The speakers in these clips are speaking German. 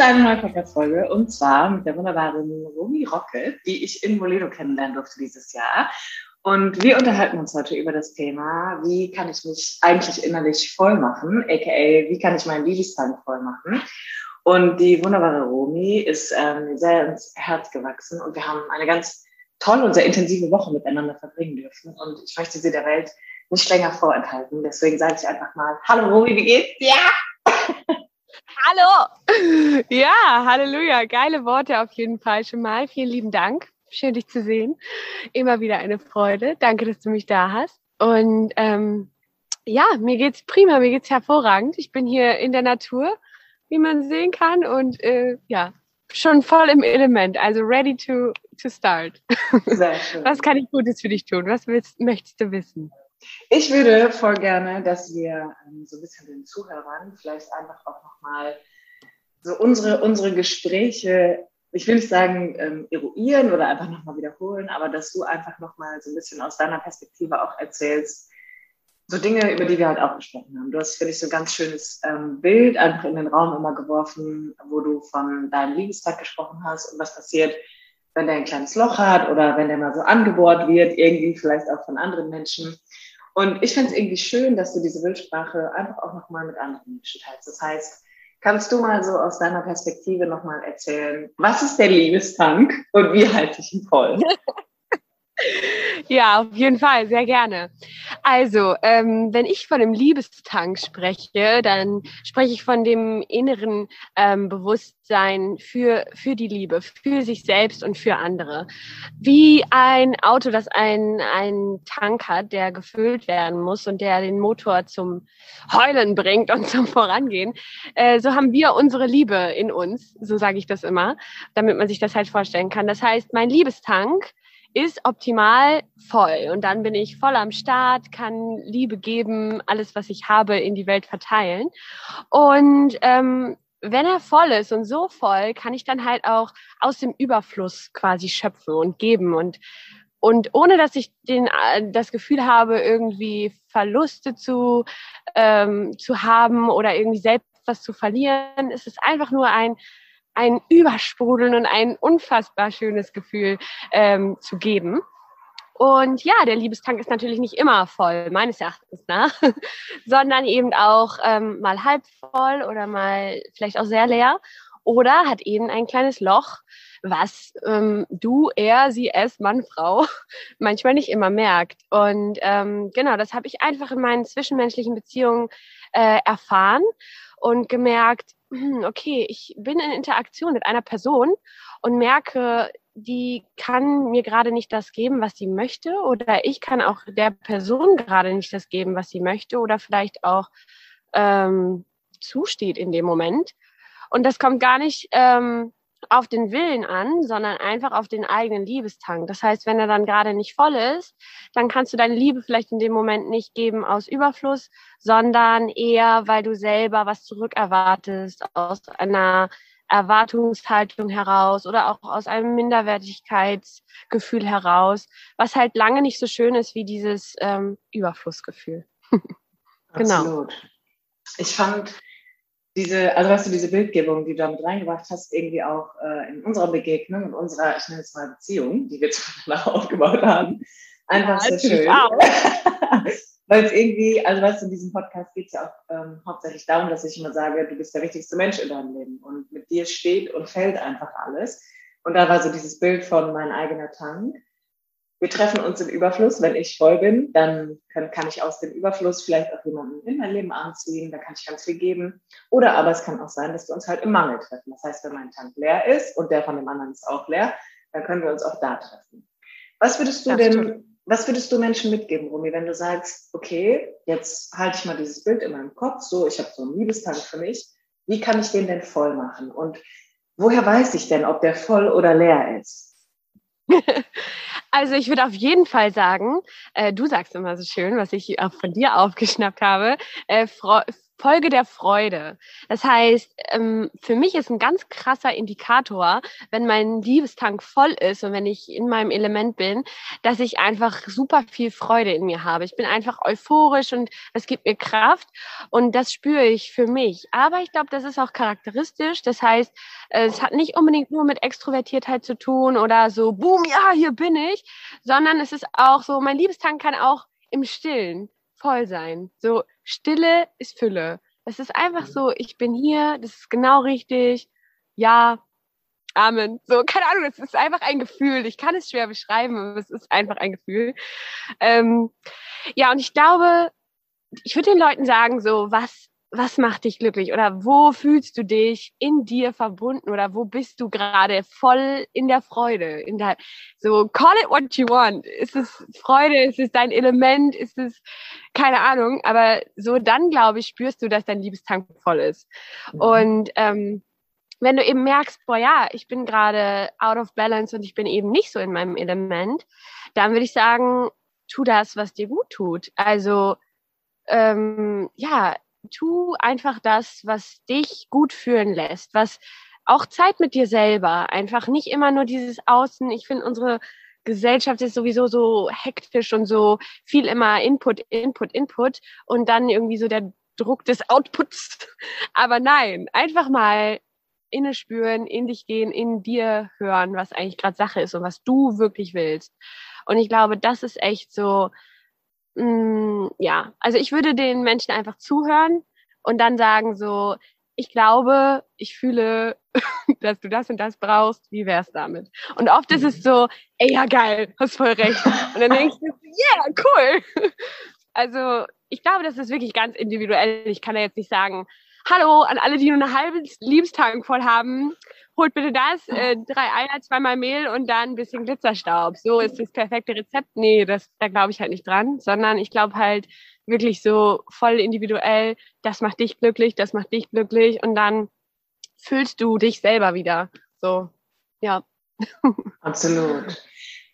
Ist eine neue Podcast-Folge und zwar mit der wunderbaren Romy Rocket, die ich in Moledo kennenlernen durfte dieses Jahr. Und wir unterhalten uns heute über das Thema, wie kann ich mich eigentlich innerlich voll machen, aka wie kann ich meinen Liebestank voll machen. Und die wunderbare Romy ist ähm, sehr ins Herz gewachsen und wir haben eine ganz tolle und sehr intensive Woche miteinander verbringen dürfen. Und ich möchte sie der Welt nicht länger vorenthalten. Deswegen sage ich einfach mal, hallo Romy, wie geht's? Ja! Hallo! Ja, Halleluja. Geile Worte auf jeden Fall schon mal. Vielen lieben Dank. Schön, dich zu sehen. Immer wieder eine Freude. Danke, dass du mich da hast. Und ähm, ja, mir geht's prima, mir geht's hervorragend. Ich bin hier in der Natur, wie man sehen kann, und äh, ja, schon voll im Element. Also ready to to start. Sehr schön. Was kann ich Gutes für dich tun? Was willst, möchtest du wissen? Ich würde voll gerne, dass wir ähm, so ein bisschen den Zuhörern vielleicht einfach auch nochmal so unsere, unsere Gespräche, ich will nicht sagen ähm, eruieren oder einfach nochmal wiederholen, aber dass du einfach nochmal so ein bisschen aus deiner Perspektive auch erzählst, so Dinge, über die wir halt auch gesprochen haben. Du hast, finde ich, so ein ganz schönes ähm, Bild einfach in den Raum immer geworfen, wo du von deinem Liebestag gesprochen hast und was passiert, wenn der ein kleines Loch hat oder wenn der mal so angebohrt wird, irgendwie vielleicht auch von anderen Menschen. Und ich finde es irgendwie schön, dass du diese Bildsprache einfach auch nochmal mit anderen Menschen teilst. Das heißt, kannst du mal so aus deiner Perspektive nochmal erzählen, was ist der Liebestank und wie halte ich ihn voll? Ja, auf jeden Fall, sehr gerne. Also, ähm, wenn ich von dem Liebestank spreche, dann spreche ich von dem inneren ähm, Bewusstsein für, für die Liebe, für sich selbst und für andere. Wie ein Auto, das einen, einen Tank hat, der gefüllt werden muss und der den Motor zum Heulen bringt und zum Vorangehen, äh, so haben wir unsere Liebe in uns, so sage ich das immer, damit man sich das halt vorstellen kann. Das heißt, mein Liebestank ist optimal voll. Und dann bin ich voll am Start, kann Liebe geben, alles, was ich habe, in die Welt verteilen. Und ähm, wenn er voll ist und so voll, kann ich dann halt auch aus dem Überfluss quasi schöpfen und geben und und ohne dass ich den, äh, das Gefühl habe, irgendwie Verluste zu, ähm, zu haben oder irgendwie selbst was zu verlieren, ist es einfach nur ein ein Übersprudeln und ein unfassbar schönes Gefühl ähm, zu geben. Und ja, der Liebestank ist natürlich nicht immer voll, meines Erachtens nach, sondern eben auch ähm, mal halb voll oder mal vielleicht auch sehr leer oder hat eben ein kleines Loch, was ähm, du, er, sie, es, Mann, Frau manchmal nicht immer merkt. Und ähm, genau, das habe ich einfach in meinen zwischenmenschlichen Beziehungen äh, erfahren und gemerkt, okay, ich bin in Interaktion mit einer Person und merke, die kann mir gerade nicht das geben, was sie möchte, oder ich kann auch der Person gerade nicht das geben, was sie möchte, oder vielleicht auch ähm, zusteht in dem Moment. Und das kommt gar nicht ähm, auf den Willen an, sondern einfach auf den eigenen Liebestank. Das heißt, wenn er dann gerade nicht voll ist, dann kannst du deine Liebe vielleicht in dem Moment nicht geben aus Überfluss, sondern eher, weil du selber was zurückerwartest aus einer Erwartungshaltung heraus oder auch aus einem Minderwertigkeitsgefühl heraus, was halt lange nicht so schön ist wie dieses ähm, Überflussgefühl. genau. Absolut. Ich fand diese, also weißt du, diese Bildgebung, die du damit reingebracht hast, irgendwie auch äh, in unserer Begegnung, in unserer, ich nenne es mal Beziehung, die wir zueinander aufgebaut haben, einfach ja, sehr schön. Weil es irgendwie, also weißt du, in diesem Podcast geht es ja auch ähm, hauptsächlich darum, dass ich immer sage, du bist der wichtigste Mensch in deinem Leben und mit dir steht und fällt einfach alles. Und da war so dieses Bild von mein eigener Tank wir treffen uns im Überfluss. Wenn ich voll bin, dann kann, kann, ich aus dem Überfluss vielleicht auch jemanden in mein Leben anziehen, da kann ich ganz viel geben. Oder aber es kann auch sein, dass wir uns halt im Mangel treffen. Das heißt, wenn mein Tank leer ist und der von dem anderen ist auch leer, dann können wir uns auch da treffen. Was würdest du das denn, was würdest du Menschen mitgeben, Rumi, wenn du sagst, okay, jetzt halte ich mal dieses Bild in meinem Kopf, so, ich habe so einen Liebestank für mich, wie kann ich den denn voll machen? Und woher weiß ich denn, ob der voll oder leer ist? Also ich würde auf jeden Fall sagen, äh, du sagst immer so schön, was ich auch von dir aufgeschnappt habe, äh, Folge der Freude. Das heißt, ähm, für mich ist ein ganz krasser Indikator, wenn mein Liebestank voll ist und wenn ich in meinem Element bin, dass ich einfach super viel Freude in mir habe. Ich bin einfach euphorisch und es gibt mir Kraft und das spüre ich für mich. Aber ich glaube, das ist auch charakteristisch. Das heißt, es hat nicht unbedingt nur mit Extrovertiertheit zu tun oder so, boom, ja, hier bin ich, sondern es ist auch so, mein Liebestank kann auch im Stillen voll sein. So, Stille ist Fülle. Es ist einfach mhm. so, ich bin hier, das ist genau richtig. Ja, Amen. So, keine Ahnung, es ist einfach ein Gefühl. Ich kann es schwer beschreiben, aber es ist einfach ein Gefühl. Ähm, ja, und ich glaube, ich würde den Leuten sagen, so, was was macht dich glücklich oder wo fühlst du dich in dir verbunden oder wo bist du gerade voll in der Freude, in der, so call it what you want. Ist es Freude, ist es dein Element, ist es, keine Ahnung, aber so dann, glaube ich, spürst du, dass dein Liebestank voll ist. Mhm. Und, ähm, wenn du eben merkst, boah, ja, ich bin gerade out of balance und ich bin eben nicht so in meinem Element, dann würde ich sagen, tu das, was dir gut tut. Also, ähm, ja, tu einfach das, was dich gut fühlen lässt, was auch Zeit mit dir selber, einfach nicht immer nur dieses Außen. Ich finde, unsere Gesellschaft ist sowieso so hektisch und so viel immer Input, Input, Input und dann irgendwie so der Druck des Outputs. Aber nein, einfach mal inne spüren, in dich gehen, in dir hören, was eigentlich gerade Sache ist und was du wirklich willst. Und ich glaube, das ist echt so mh, mm, ja, also ich würde den Menschen einfach zuhören und dann sagen so, ich glaube, ich fühle, dass du das und das brauchst, wie wär's damit? Und oft ist es mhm. so, ey, ja geil, hast voll recht. Und dann denkst du, yeah, cool. Also ich glaube, das ist wirklich ganz individuell. Ich kann da jetzt nicht sagen, hallo an alle, die nur eine halbe Liebestagen voll haben holt bitte das, äh, drei Eier, zweimal Mehl und dann ein bisschen Glitzerstaub. So ist das perfekte Rezept. Nee, das, da glaube ich halt nicht dran, sondern ich glaube halt wirklich so voll individuell, das macht dich glücklich, das macht dich glücklich und dann fühlst du dich selber wieder. So, ja. Absolut.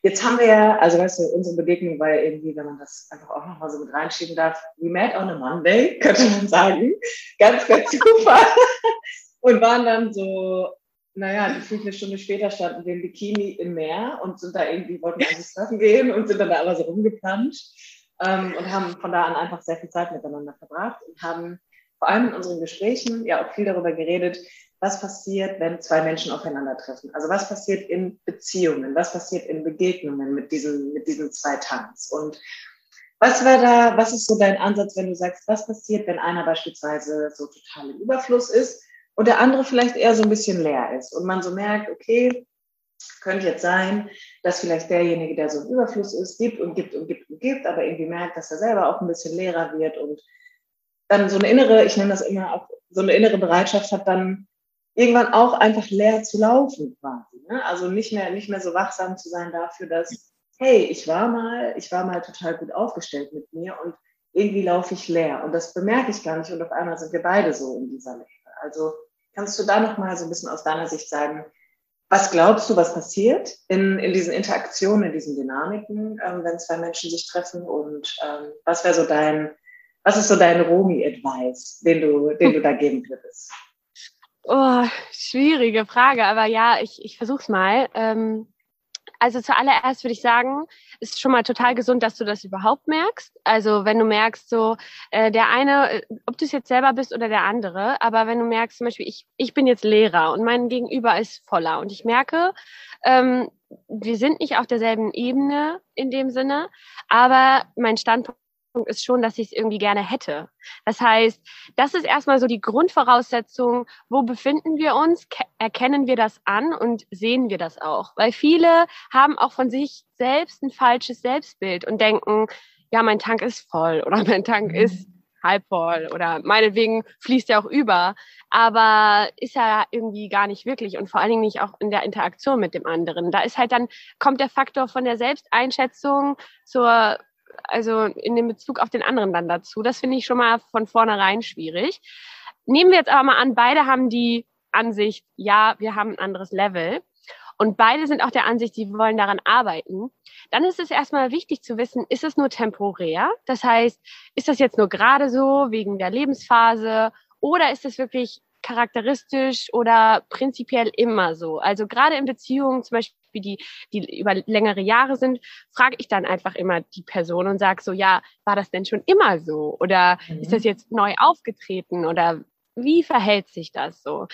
Jetzt haben wir ja, also weißt du, unsere Begegnung war ja irgendwie, wenn man das einfach auch nochmal so mit reinschieben darf, we met on a Monday, könnte man sagen. Ganz, ganz super. Und waren dann so naja, eine Stunde später standen wir im Bikini im Meer und sind da irgendwie, wollten eigentlich surfen gehen und sind dann da aber so rumgeplanscht ähm, und haben von da an einfach sehr viel Zeit miteinander verbracht und haben vor allem in unseren Gesprächen ja auch viel darüber geredet, was passiert, wenn zwei Menschen aufeinandertreffen. Also was passiert in Beziehungen, was passiert in Begegnungen mit diesen, mit diesen zwei Tanks. Und was wäre da, was ist so dein Ansatz, wenn du sagst, was passiert, wenn einer beispielsweise so total im Überfluss ist und der andere vielleicht eher so ein bisschen leer ist und man so merkt, okay, könnte jetzt sein, dass vielleicht derjenige, der so im Überfluss ist, gibt und gibt und gibt und gibt, aber irgendwie merkt, dass er selber auch ein bisschen leerer wird und dann so eine innere, ich nenne das immer auch, so eine innere Bereitschaft hat, dann irgendwann auch einfach leer zu laufen quasi. Ne? Also nicht mehr, nicht mehr so wachsam zu sein dafür, dass, hey, ich war mal, ich war mal total gut aufgestellt mit mir und irgendwie laufe ich leer und das bemerke ich gar nicht und auf einmal sind wir beide so in dieser Leere. Also Kannst du da noch mal so ein bisschen aus deiner Sicht sagen, was glaubst du, was passiert in, in diesen Interaktionen, in diesen Dynamiken, ähm, wenn zwei Menschen sich treffen? Und ähm, was wäre so dein, was ist so dein Romi-Advice, den du, den du da geben würdest? Oh, schwierige Frage, aber ja, ich, ich versuche es mal. Ähm, also zuallererst würde ich sagen, ist schon mal total gesund, dass du das überhaupt merkst. Also wenn du merkst, so äh, der eine, äh, ob du es jetzt selber bist oder der andere, aber wenn du merkst, zum Beispiel, ich, ich bin jetzt Lehrer und mein Gegenüber ist voller und ich merke, ähm, wir sind nicht auf derselben Ebene in dem Sinne, aber mein Standpunkt Punkt ist schon, dass ich es irgendwie gerne hätte. Das heißt, das ist erstmal so die Grundvoraussetzung, wo befinden wir uns, erkennen wir das an und sehen wir das auch. Weil viele haben auch von sich selbst ein falsches Selbstbild und denken, ja, mein Tank ist voll oder mein Tank mhm. ist halb voll oder meinetwegen fließt er auch über, aber ist ja irgendwie gar nicht wirklich und vor allen Dingen nicht auch in der Interaktion mit dem anderen. Da ist halt dann, kommt der Faktor von der Selbsteinschätzung zur, also in dem Bezug auf den anderen dann dazu. Das finde ich schon mal von vornherein schwierig. Nehmen wir jetzt aber mal an, beide haben die Ansicht, ja, wir haben ein anderes Level und beide sind auch der Ansicht, die wollen daran arbeiten, dann ist es erstmal wichtig zu wissen, ist es nur temporär? Das heißt, ist das jetzt nur gerade so wegen der Lebensphase oder ist es wirklich charakteristisch oder prinzipiell immer so? Also gerade in Beziehungen zum Beispiel, die, die über längere Jahre sind, frage ich dann einfach immer die Person und sage so, ja, war das denn schon immer so? Oder mhm. ist das jetzt neu aufgetreten? Oder wie verhält sich das so?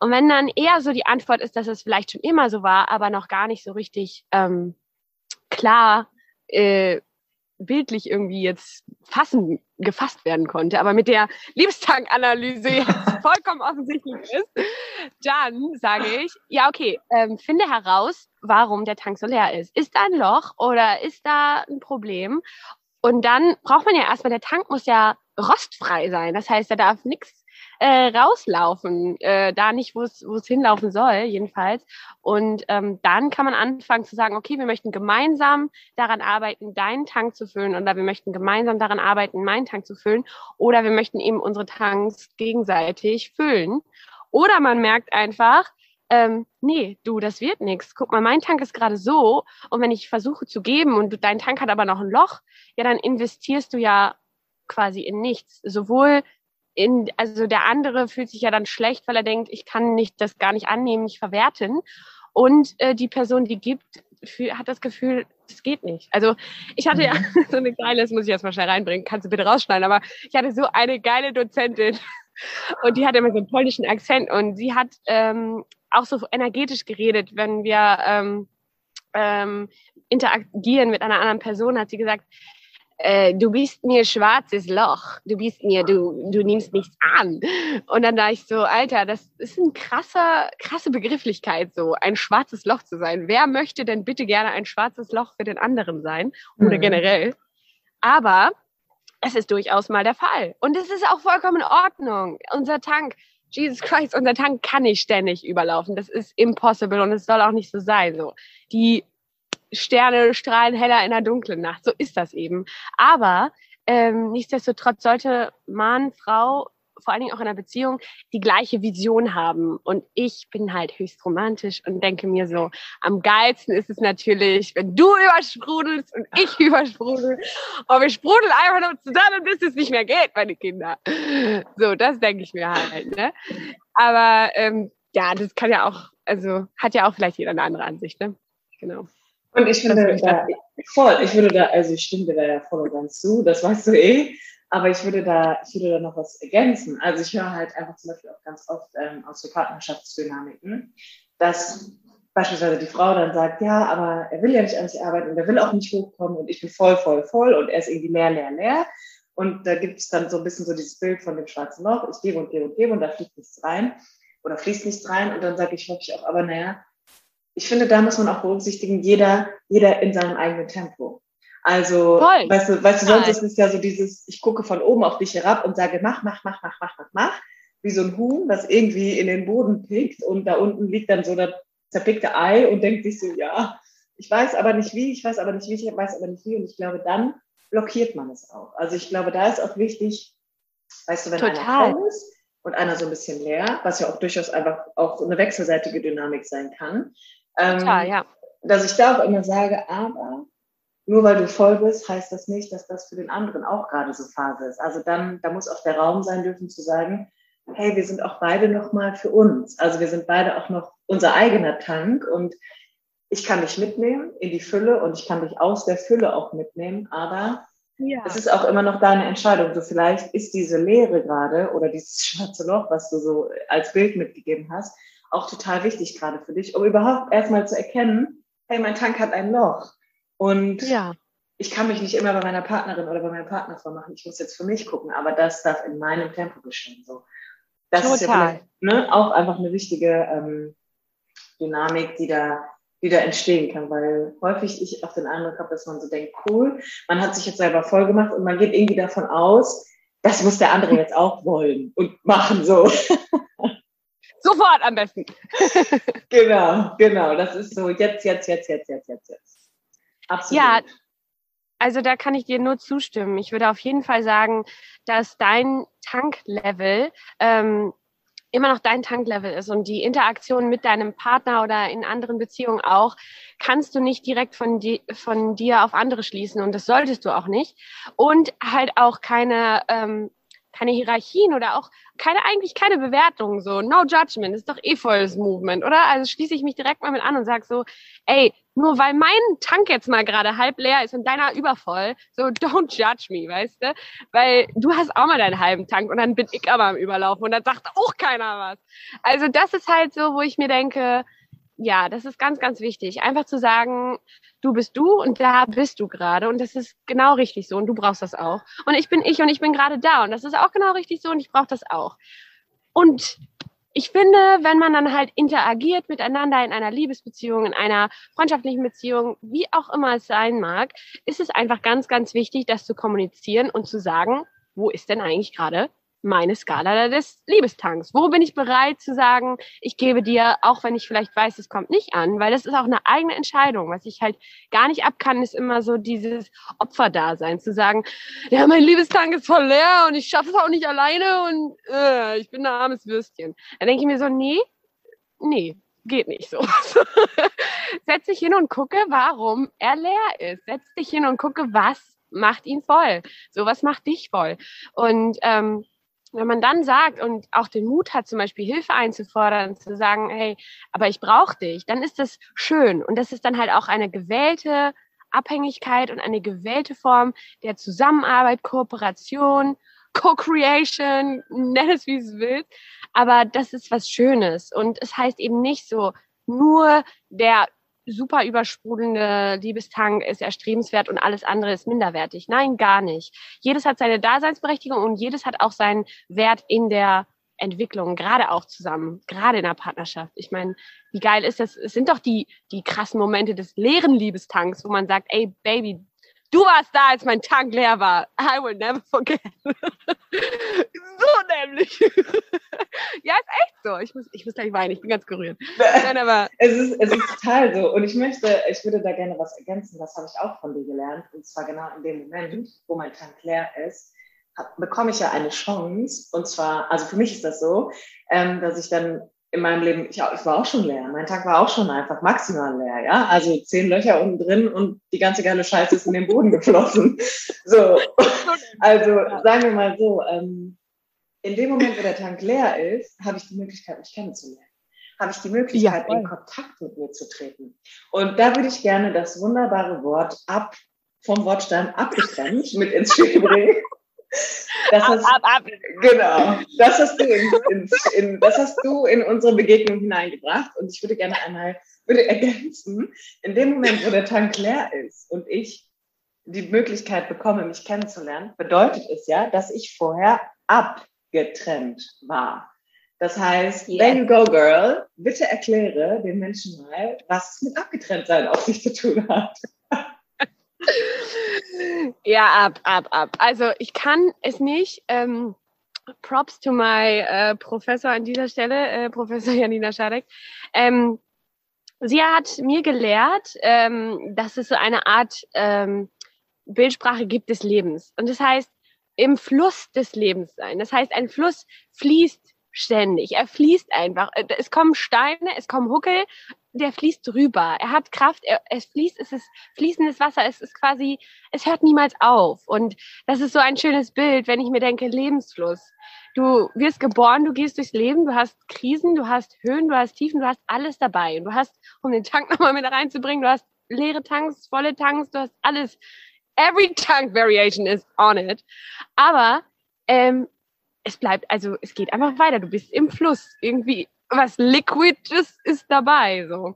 Und wenn dann eher so die Antwort ist, dass es vielleicht schon immer so war, aber noch gar nicht so richtig ähm, klar äh, bildlich irgendwie jetzt fassen, gefasst werden konnte, aber mit der Liebestankanalyse jetzt vollkommen offensichtlich ist, dann sage ich, ja, okay, ähm, finde heraus, warum der Tank so leer ist. Ist da ein Loch oder ist da ein Problem? Und dann braucht man ja erstmal, der Tank muss ja rostfrei sein. Das heißt, da darf nichts äh, rauslaufen, äh, da nicht, wo es hinlaufen soll, jedenfalls. Und ähm, dann kann man anfangen zu sagen, okay, wir möchten gemeinsam daran arbeiten, deinen Tank zu füllen oder wir möchten gemeinsam daran arbeiten, meinen Tank zu füllen oder wir möchten eben unsere Tanks gegenseitig füllen. Oder man merkt einfach, ähm, nee, du, das wird nichts. Guck mal, mein Tank ist gerade so und wenn ich versuche zu geben und du, dein Tank hat aber noch ein Loch, ja, dann investierst du ja quasi in nichts. Sowohl in, also der andere fühlt sich ja dann schlecht, weil er denkt, ich kann nicht das gar nicht annehmen, nicht verwerten. Und äh, die Person, die gibt, für, hat das Gefühl, das geht nicht. Also ich hatte ja mhm. so eine geile, das muss ich jetzt mal schnell reinbringen, kannst du bitte rausschneiden, aber ich hatte so eine geile Dozentin und die hatte immer so einen polnischen Akzent und sie hat ähm, auch so energetisch geredet, wenn wir ähm, ähm, interagieren mit einer anderen Person, hat sie gesagt, äh, du bist mir schwarzes Loch, du bist mir, du, du nimmst nichts an. Und dann da ich so, Alter, das ist ein krasser, krasse Begrifflichkeit, so ein schwarzes Loch zu sein. Wer möchte denn bitte gerne ein schwarzes Loch für den anderen sein? Oder mhm. generell? Aber es ist durchaus mal der Fall. Und es ist auch vollkommen in Ordnung. Unser Tank, Jesus Christ, unser Tank kann nicht ständig überlaufen. Das ist impossible und es soll auch nicht so sein. So. Die Sterne strahlen heller in der dunklen Nacht. So ist das eben. Aber ähm, nichtsdestotrotz sollte Mann, Frau, vor allen Dingen auch in einer Beziehung, die gleiche Vision haben. Und ich bin halt höchst romantisch und denke mir so, am geilsten ist es natürlich, wenn du übersprudelst und ich übersprudel. Und wir sprudeln einfach nur zusammen, bis es nicht mehr geht, meine Kinder. So, das denke ich mir halt. Ne? Aber ähm, ja, das kann ja auch, also hat ja auch vielleicht jeder eine andere Ansicht. Ne? Genau. Und ich finde da voll, ich würde da, also ich stimme dir da ja voll und ganz zu, das weißt du eh, aber ich würde da, ich würde da noch was ergänzen. Also ich höre halt einfach zum Beispiel auch ganz oft ähm, aus so Partnerschaftsdynamiken, dass beispielsweise die Frau dann sagt, ja, aber er will ja nicht an sich arbeiten und er will auch nicht hochkommen und ich bin voll, voll, voll und er ist irgendwie leer, leer, leer. Und da gibt es dann so ein bisschen so dieses Bild von dem schwarzen Loch, ich gebe und gebe und gebe und da fließt nichts rein oder fließt nichts rein und dann sage ich häufig auch, aber naja, ich finde, da muss man auch berücksichtigen, jeder, jeder in seinem eigenen Tempo. Also, Voll. weißt du, weißt du, sonst ist es ja so dieses, ich gucke von oben auf dich herab und sage, mach, mach, mach, mach, mach, mach, mach, wie so ein Huhn, das irgendwie in den Boden pickt und da unten liegt dann so das zerpickte Ei und denkt sich so, ja, ich weiß aber nicht wie, ich weiß aber nicht wie, ich weiß aber nicht wie und ich glaube, dann blockiert man es auch. Also ich glaube, da ist auch wichtig, weißt du, wenn Total. einer voll ist und einer so ein bisschen leer, was ja auch durchaus einfach auch eine wechselseitige Dynamik sein kann, Total, ähm, ja. Dass ich da auch immer sage, aber nur weil du voll bist, heißt das nicht, dass das für den anderen auch gerade so Phase ist. Also dann, da muss auch der Raum sein dürfen zu sagen, hey, wir sind auch beide noch mal für uns. Also wir sind beide auch noch unser eigener Tank und ich kann dich mitnehmen in die Fülle und ich kann dich aus der Fülle auch mitnehmen, aber ja. es ist auch immer noch deine Entscheidung. So vielleicht ist diese Leere gerade oder dieses schwarze Loch, was du so als Bild mitgegeben hast, auch total wichtig gerade für dich, um überhaupt erstmal zu erkennen, hey, mein Tank hat ein Loch. Und ja. ich kann mich nicht immer bei meiner Partnerin oder bei meinem Partner vormachen. Ich muss jetzt für mich gucken, aber das darf in meinem Tempo geschehen. So. Das total. ist ja ne, auch einfach eine wichtige ähm, Dynamik, die da, die da entstehen kann, weil häufig ich auch den Eindruck habe, dass man so denkt, cool, man hat sich jetzt selber voll gemacht und man geht irgendwie davon aus, das muss der andere jetzt auch wollen und machen so. Sofort am besten. genau, genau. Das ist so jetzt, jetzt, jetzt, jetzt, jetzt, jetzt, jetzt. Absolut. Ja, also da kann ich dir nur zustimmen. Ich würde auf jeden Fall sagen, dass dein Tanklevel ähm, immer noch dein Tanklevel ist und die Interaktion mit deinem Partner oder in anderen Beziehungen auch, kannst du nicht direkt von, di von dir auf andere schließen und das solltest du auch nicht. Und halt auch keine ähm, keine Hierarchien oder auch keine, eigentlich keine Bewertung, so, no judgment, ist doch eh volles Movement, oder? Also schließe ich mich direkt mal mit an und sage so, ey, nur weil mein Tank jetzt mal gerade halb leer ist und deiner übervoll, so don't judge me, weißt du? Weil du hast auch mal deinen halben Tank und dann bin ich aber am Überlaufen und dann sagt auch keiner was. Also das ist halt so, wo ich mir denke, ja, das ist ganz, ganz wichtig. Einfach zu sagen, du bist du und da bist du gerade und das ist genau richtig so und du brauchst das auch. Und ich bin ich und ich bin gerade da und das ist auch genau richtig so und ich brauche das auch. Und ich finde, wenn man dann halt interagiert miteinander in einer Liebesbeziehung, in einer freundschaftlichen Beziehung, wie auch immer es sein mag, ist es einfach ganz, ganz wichtig, das zu kommunizieren und zu sagen, wo ist denn eigentlich gerade meine Skala des Liebestanks. Wo bin ich bereit zu sagen, ich gebe dir, auch wenn ich vielleicht weiß, es kommt nicht an, weil das ist auch eine eigene Entscheidung. Was ich halt gar nicht ab kann, ist immer so dieses Opferdasein, zu sagen, ja, mein Liebestank ist voll leer und ich schaffe es auch nicht alleine und äh, ich bin ein armes Würstchen. Da denke ich mir so, nee, nee, geht nicht so. Setz dich hin und gucke, warum er leer ist. Setz dich hin und gucke, was macht ihn voll. So was macht dich voll. Und ähm, wenn man dann sagt und auch den Mut hat, zum Beispiel Hilfe einzufordern, zu sagen, hey, aber ich brauche dich, dann ist das schön. Und das ist dann halt auch eine gewählte Abhängigkeit und eine gewählte Form der Zusammenarbeit, Kooperation, Co-Creation, nenn es wie es willst. Aber das ist was Schönes. Und es heißt eben nicht so, nur der super übersprudelnde Liebestank ist erstrebenswert und alles andere ist minderwertig. Nein, gar nicht. Jedes hat seine Daseinsberechtigung und jedes hat auch seinen Wert in der Entwicklung, gerade auch zusammen, gerade in der Partnerschaft. Ich meine, wie geil ist das? Es sind doch die, die krassen Momente des leeren Liebestanks, wo man sagt, ey, Baby, Du warst da, als mein Tank leer war. I will never forget. so nämlich. so. Ich muss, ich muss gleich weinen, ich bin ganz gerührt. Nein, aber es, ist, es ist total so. Und ich möchte, ich würde da gerne was ergänzen, das habe ich auch von dir gelernt. Und zwar genau in dem Moment, wo mein Tank leer ist, bekomme ich ja eine Chance. Und zwar, also für mich ist das so, ähm, dass ich dann in meinem Leben, ich, ich, war auch schon leer. Mein Tag war auch schon einfach maximal leer, ja. Also zehn Löcher unten drin und die ganze geile Scheiße ist in den Boden geflossen. So. Also sagen wir mal so, ähm, in dem Moment, wo der Tank leer ist, habe ich die Möglichkeit, mich kennenzulernen. Habe ich die Möglichkeit, ja, in Kontakt mit mir zu treten. Und da würde ich gerne das wunderbare Wort ab, vom Wortstamm abgetrennt mit ins Spiel bringen. Das ab, hast, ab, ab. Genau. Das hast, du in, in, in, das hast du in unsere Begegnung hineingebracht. Und ich würde gerne einmal würde ergänzen, in dem Moment, wo der Tank leer ist und ich die Möglichkeit bekomme, mich kennenzulernen, bedeutet es ja, dass ich vorher abgetrennt war. Das heißt, yeah. there you go, girl. Bitte erkläre den Menschen mal, was mit abgetrennt sein auf sich zu tun hat. Ja, ab, ab, ab. Also ich kann es nicht. Ähm, props to my äh, Professor an dieser Stelle, äh, Professor Janina Schadek. Ähm, sie hat mir gelehrt, ähm, dass es so eine Art ähm, Bildsprache gibt des Lebens. Und das heißt, im Fluss des Lebens sein. Das heißt, ein Fluss fließt ständig. Er fließt einfach. Es kommen Steine, es kommen Huckel, der fließt drüber. Er hat Kraft, er, es fließt, es ist fließendes Wasser, es ist quasi, es hört niemals auf. Und das ist so ein schönes Bild, wenn ich mir denke, Lebensfluss. Du wirst geboren, du gehst durchs Leben, du hast Krisen, du hast Höhen, du hast Tiefen, du hast alles dabei. Und du hast, um den Tank nochmal mit reinzubringen, du hast leere Tanks, volle Tanks, du hast alles. Every tank variation is on it. Aber ähm, es bleibt, also es geht einfach weiter. Du bist im Fluss. Irgendwie was Liquides ist dabei, so.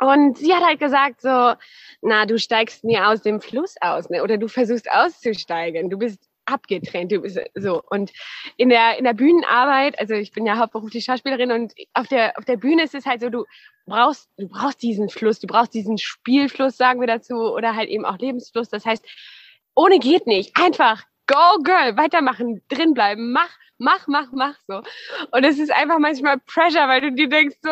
Und sie hat halt gesagt so, na, du steigst mir aus dem Fluss aus, ne? oder du versuchst auszusteigen. Du bist abgetrennt, du bist so. Und in der, in der Bühnenarbeit, also ich bin ja hauptberuflich Schauspielerin und auf der, auf der Bühne ist es halt so, du brauchst, du brauchst diesen Fluss, du brauchst diesen Spielfluss, sagen wir dazu, oder halt eben auch Lebensfluss. Das heißt, ohne geht nicht. Einfach go girl, weitermachen, drinbleiben, mach, mach, mach, mach so. Und es ist einfach manchmal Pressure, weil du dir denkst so,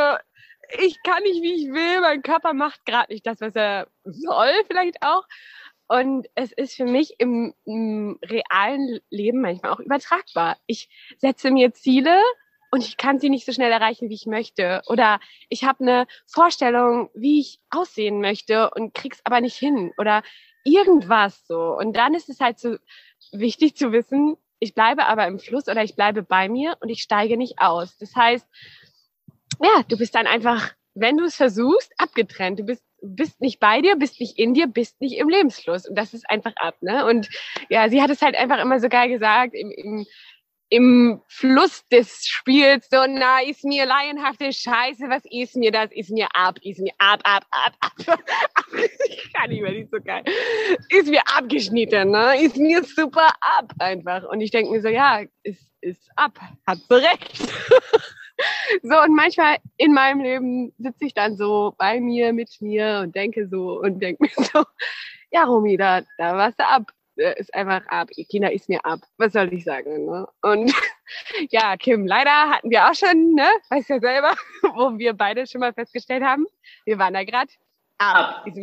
ich kann nicht, wie ich will, mein Körper macht gerade nicht das, was er soll, vielleicht auch. Und es ist für mich im, im, realen Leben manchmal auch übertragbar. Ich setze mir Ziele und ich kann sie nicht so schnell erreichen, wie ich möchte. Oder ich habe eine Vorstellung, wie ich aussehen möchte und krieg's aber nicht hin. Oder irgendwas so. Und dann ist es halt so wichtig zu wissen, ich bleibe aber im Fluss oder ich bleibe bei mir und ich steige nicht aus. Das heißt, ja, du bist dann einfach, wenn du es versuchst, abgetrennt. Du bist bist nicht bei dir, bist nicht in dir, bist nicht im Lebensfluss. Und das ist einfach ab, ne? Und ja, sie hat es halt einfach immer so geil gesagt, im, im, im Fluss des Spiels, so, na, ist mir laienhafte Scheiße, was ist mir das? Ist mir ab, ist mir ab, ab, ab, ab. ich kann nicht mehr, ist so geil. Ist mir abgeschnitten, ne? Ist mir super ab, einfach. Und ich denke mir so, ja, ist, ist ab, hat so recht. So, und manchmal in meinem Leben sitze ich dann so bei mir, mit mir und denke so und denke mir so, ja, Romy, da, da warst du ab. Ist einfach ab. Ikina ist mir ab. Was soll ich sagen? Ne? Und ja, Kim, leider hatten wir auch schon, ne, weißt ja selber, wo wir beide schon mal festgestellt haben, wir waren da gerade ab. ab.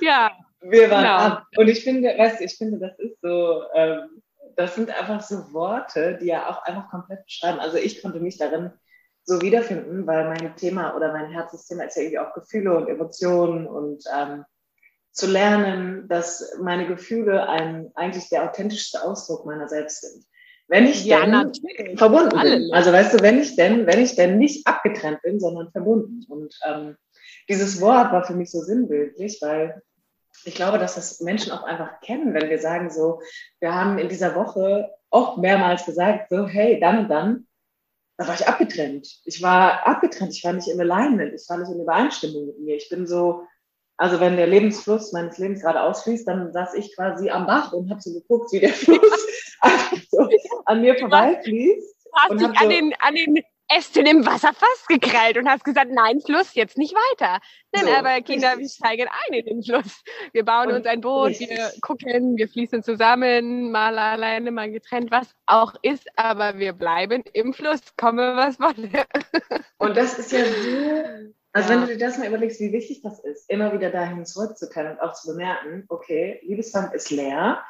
ja. Wir waren genau. ab. Und ich finde, weißt du, ich finde, das ist so, ähm, das sind einfach so Worte, die ja auch einfach komplett beschreiben. Also ich konnte mich darin so wiederfinden, weil mein Thema oder mein Herzensthema ist ja irgendwie auch Gefühle und Emotionen und ähm, zu lernen, dass meine Gefühle ein, eigentlich der authentischste Ausdruck meiner selbst sind. Wenn ich ja, denn natürlich. verbunden Alle. bin. Also weißt du, wenn ich denn, wenn ich denn nicht abgetrennt bin, sondern verbunden. Und ähm, dieses Wort war für mich so sinnbildlich, weil ich glaube, dass das Menschen auch einfach kennen, wenn wir sagen so, wir haben in dieser Woche auch mehrmals gesagt, so, hey, dann und dann, da war ich abgetrennt. Ich war abgetrennt, ich war nicht im Alignment, ich war nicht in Übereinstimmung mit mir. Ich bin so, also wenn der Lebensfluss meines Lebens gerade ausfließt, dann saß ich quasi am Bach und habe so geguckt, wie der Fluss so an mir vorbeifließt. Du hast dich an, so, den, an den Ästen im Wasser festgekrallt und hast gesagt, nein, Fluss, jetzt nicht weiter. Nein, so, aber Kinder, wir steigen ein in den Fluss. Wir bauen und uns ein Boot, richtig. wir gucken, wir fließen zusammen, mal alleine, mal getrennt, was auch ist, aber wir bleiben im Fluss, komme was wolle. Und das ist ja so, also ja. wenn du dir das mal überlegst, wie wichtig das ist, immer wieder dahin zurückzukehren und auch zu bemerken, okay, Liebesband ist leer,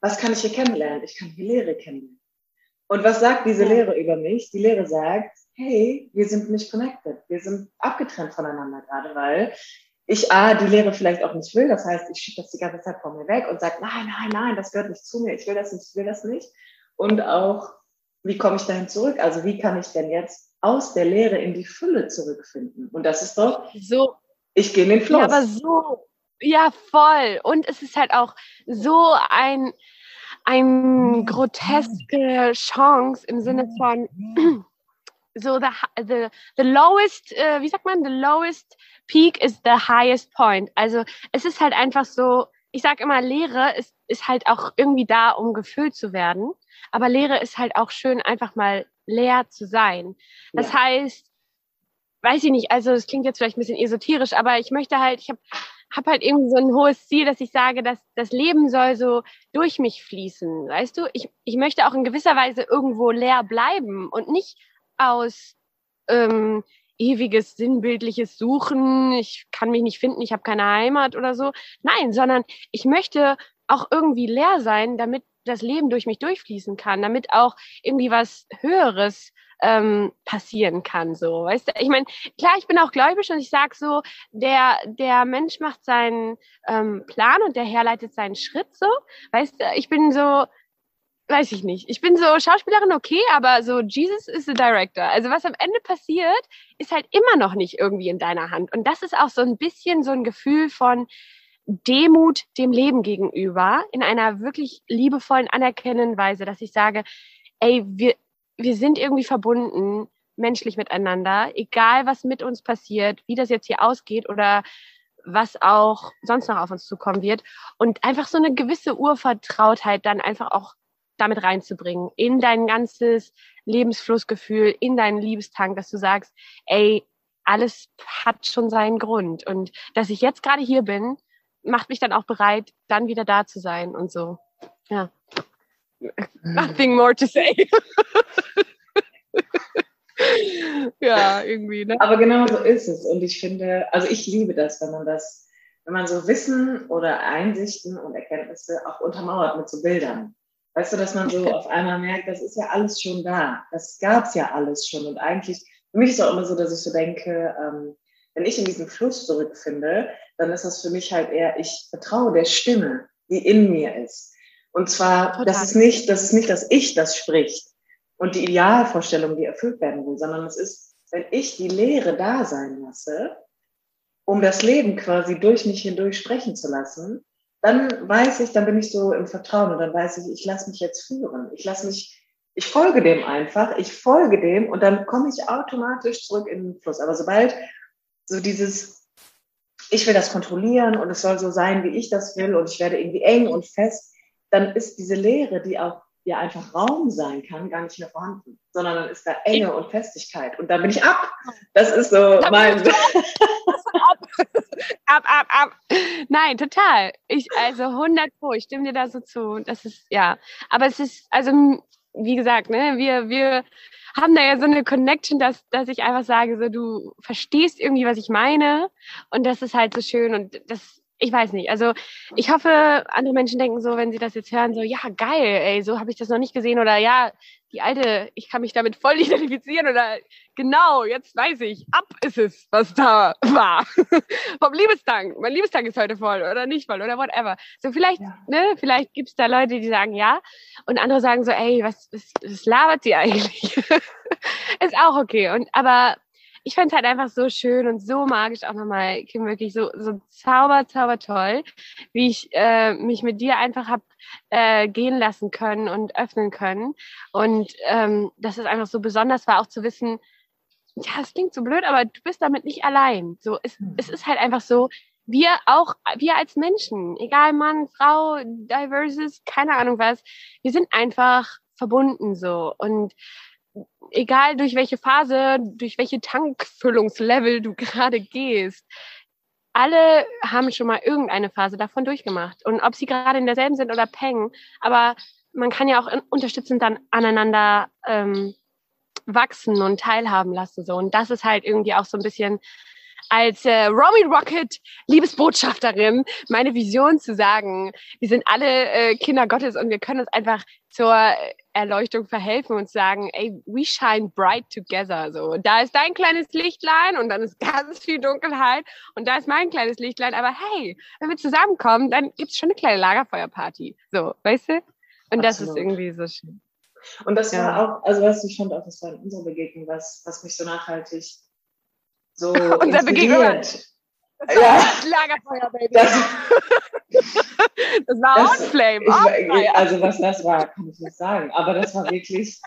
was kann ich hier kennenlernen? Ich kann hier Leere kennenlernen. Und was sagt diese Lehre über mich? Die Lehre sagt, hey, wir sind nicht connected. Wir sind abgetrennt voneinander gerade, weil ich A, die Lehre vielleicht auch nicht will. Das heißt, ich schiebe das die ganze Zeit von mir weg und sage, nein, nein, nein, das gehört nicht zu mir. Ich will das nicht, ich will das nicht. Und auch, wie komme ich dahin zurück? Also wie kann ich denn jetzt aus der Lehre in die Fülle zurückfinden? Und das ist doch so. Ich gehe in den Fluss. Ja, aber so, ja, voll. Und es ist halt auch so ein, eine groteske Chance im Sinne von so the, the, the lowest, uh, wie sagt man, the lowest peak is the highest point. Also es ist halt einfach so, ich sage immer, Lehre ist, ist halt auch irgendwie da, um gefüllt zu werden. Aber Lehre ist halt auch schön, einfach mal leer zu sein. Das ja. heißt, weiß ich nicht, also es klingt jetzt vielleicht ein bisschen esoterisch, aber ich möchte halt, ich habe habe halt irgendwie so ein hohes Ziel, dass ich sage, dass das Leben soll so durch mich fließen. Weißt du, ich, ich möchte auch in gewisser Weise irgendwo leer bleiben und nicht aus ähm, ewiges sinnbildliches Suchen, ich kann mich nicht finden, ich habe keine Heimat oder so. Nein, sondern ich möchte auch irgendwie leer sein, damit das Leben durch mich durchfließen kann, damit auch irgendwie was Höheres ähm, passieren kann. So, weißt du? Ich meine, klar, ich bin auch gläubig und ich sag so, der der Mensch macht seinen ähm, Plan und der Herr leitet seinen Schritt. So, weißt du? Ich bin so weiß ich nicht. Ich bin so Schauspielerin, okay, aber so Jesus is the director. Also was am Ende passiert, ist halt immer noch nicht irgendwie in deiner Hand. Und das ist auch so ein bisschen so ein Gefühl von Demut dem Leben gegenüber in einer wirklich liebevollen, anerkennenden Weise, dass ich sage, ey, wir, wir sind irgendwie verbunden, menschlich miteinander, egal was mit uns passiert, wie das jetzt hier ausgeht oder was auch sonst noch auf uns zukommen wird. Und einfach so eine gewisse Urvertrautheit dann einfach auch damit reinzubringen, in dein ganzes Lebensflussgefühl, in deinen Liebestank, dass du sagst, ey, alles hat schon seinen Grund. Und dass ich jetzt gerade hier bin, macht mich dann auch bereit, dann wieder da zu sein und so. Ja. Nothing more to say. ja, irgendwie. Ne? Aber genau so ist es. Und ich finde, also ich liebe das, wenn man das, wenn man so Wissen oder Einsichten und Erkenntnisse auch untermauert mit so Bildern. Weißt du, dass man so auf einmal merkt, das ist ja alles schon da. Das gab es ja alles schon. Und eigentlich, für mich ist es auch immer so, dass ich so denke, ähm, wenn ich in diesen Fluss zurückfinde, dann ist das für mich halt eher, ich vertraue der Stimme, die in mir ist. Und zwar, Total. das ist nicht, das ist nicht das Ich, das spricht und die Idealvorstellung, die erfüllt werden will, sondern es ist, wenn ich die Lehre da sein lasse, um das Leben quasi durch mich hindurch sprechen zu lassen, dann weiß ich, dann bin ich so im Vertrauen und dann weiß ich, ich lasse mich jetzt führen. Ich lasse mich, ich folge dem einfach, ich folge dem und dann komme ich automatisch zurück in den Fluss. Aber sobald so dieses, ich will das kontrollieren und es soll so sein, wie ich das will und ich werde irgendwie eng und fest, dann ist diese Lehre, die auch ja einfach Raum sein kann, gar nicht mehr vorhanden, sondern dann ist da Enge und Festigkeit und dann bin ich ab. Das ist so da mein. ab. ab, ab, ab. Nein, total. Ich, also 100 Pro, ich stimme dir da so zu. Das ist, ja. Aber es ist, also, wie gesagt, ne, wir, wir haben da ja so eine Connection, dass, dass ich einfach sage, so, du verstehst irgendwie, was ich meine. Und das ist halt so schön und das, ich weiß nicht. Also ich hoffe, andere Menschen denken so, wenn sie das jetzt hören, so, ja, geil, ey, so habe ich das noch nicht gesehen oder ja, die alte, ich kann mich damit voll identifizieren oder genau, jetzt weiß ich, ab ist es, was da war. Vom Liebestag. Mein Liebestag ist heute voll oder nicht voll oder whatever. So vielleicht, ja. ne, vielleicht gibt's da Leute, die sagen ja und andere sagen so, ey, was, was, was labert sie eigentlich? ist auch okay. Und aber ich fand es halt einfach so schön und so magisch auch nochmal, Kim, wirklich so, so zauber, zauber toll, wie ich äh, mich mit dir einfach hab äh, gehen lassen können und öffnen können. Und ähm, dass es einfach so besonders war, auch zu wissen, ja, es klingt so blöd, aber du bist damit nicht allein. So, es, mhm. es ist halt einfach so, wir auch, wir als Menschen, egal Mann, Frau, Diverses, keine Ahnung was, wir sind einfach verbunden so. Und egal durch welche Phase, durch welche Tankfüllungslevel du gerade gehst, alle haben schon mal irgendeine Phase davon durchgemacht. Und ob sie gerade in derselben sind oder peng, aber man kann ja auch unterstützend dann aneinander ähm, wachsen und teilhaben lassen. So. Und das ist halt irgendwie auch so ein bisschen als äh, Romy Rocket Liebesbotschafterin meine Vision zu sagen, wir sind alle äh, Kinder Gottes und wir können uns einfach zur Erleuchtung verhelfen und sagen, ey, we shine bright together. So, da ist dein kleines Lichtlein und dann ist ganz viel Dunkelheit und da ist mein kleines Lichtlein. Aber hey, wenn wir zusammenkommen, dann gibt's schon eine kleine Lagerfeuerparty. So, weißt du? Und Absolut. das ist irgendwie so schön. Und das ja. war auch, also was ich fand auch, das war in unserer Begegnung, was, was mich so nachhaltig so Unser Begegnung. Ja. Lagerfeuer, Baby. Das, das war das, Outflame. Ich, also was das war, kann ich nicht sagen. Aber das war wirklich,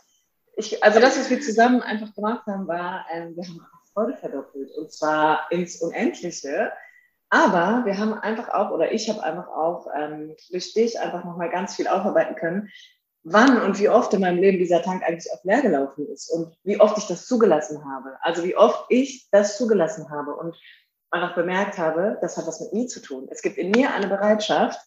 ich, also das, was wir zusammen einfach gemacht haben, war, ähm, wir haben Freude verdoppelt. Und zwar ins Unendliche. Aber wir haben einfach auch, oder ich habe einfach auch ähm, durch dich einfach nochmal ganz viel aufarbeiten können, wann und wie oft in meinem Leben dieser Tank eigentlich auf leer gelaufen ist und wie oft ich das zugelassen habe. Also wie oft ich das zugelassen habe und einfach bemerkt habe, das hat was mit mir zu tun. Es gibt in mir eine Bereitschaft,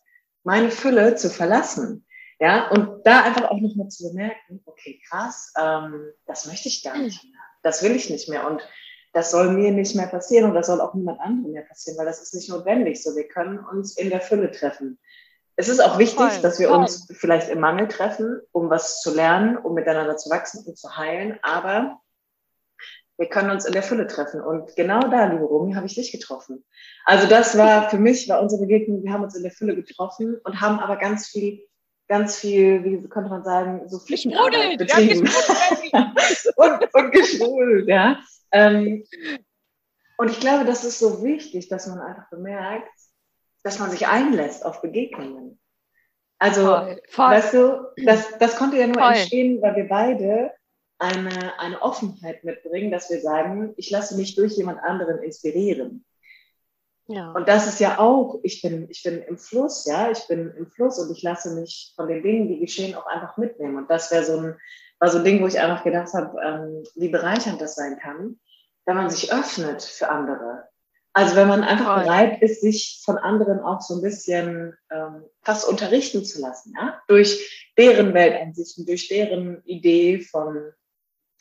meine Fülle zu verlassen. Ja, und da einfach auch nochmal zu bemerken, okay, krass, ähm, das möchte ich gar nicht mehr. Das will ich nicht mehr. Und das soll mir nicht mehr passieren und das soll auch niemand anderem mehr passieren, weil das ist nicht notwendig. So, wir können uns in der Fülle treffen. Es ist auch wichtig, voll, dass wir voll. uns vielleicht im Mangel treffen, um was zu lernen, um miteinander zu wachsen und zu heilen. Aber wir können uns in der Fülle treffen. Und genau da, liebe Romy, habe ich dich getroffen. Also das war für mich, war unsere Begegnung, wir haben uns in der Fülle getroffen und haben aber ganz viel, ganz viel, wie könnte man sagen, so Pflichtenarbeit betrieben. Ja, und, und geschwult, ja. Ähm, und ich glaube, das ist so wichtig, dass man einfach bemerkt, dass man sich einlässt auf Begegnungen. Also, voll, voll. weißt du, das, das konnte ja nur voll. entstehen, weil wir beide eine, eine Offenheit mitbringen, dass wir sagen, ich lasse mich durch jemand anderen inspirieren. Ja. Und das ist ja auch, ich bin, ich bin im Fluss, ja, ich bin im Fluss und ich lasse mich von den Dingen, die geschehen, auch einfach mitnehmen. Und das wäre so ein, war so ein Ding, wo ich einfach gedacht habe, ähm, wie bereichernd das sein kann, wenn man sich öffnet für andere Also wenn man einfach Voll. bereit ist, sich von anderen auch so ein bisschen ähm, fast unterrichten zu lassen, ja, durch deren Weltansichten, durch deren Idee von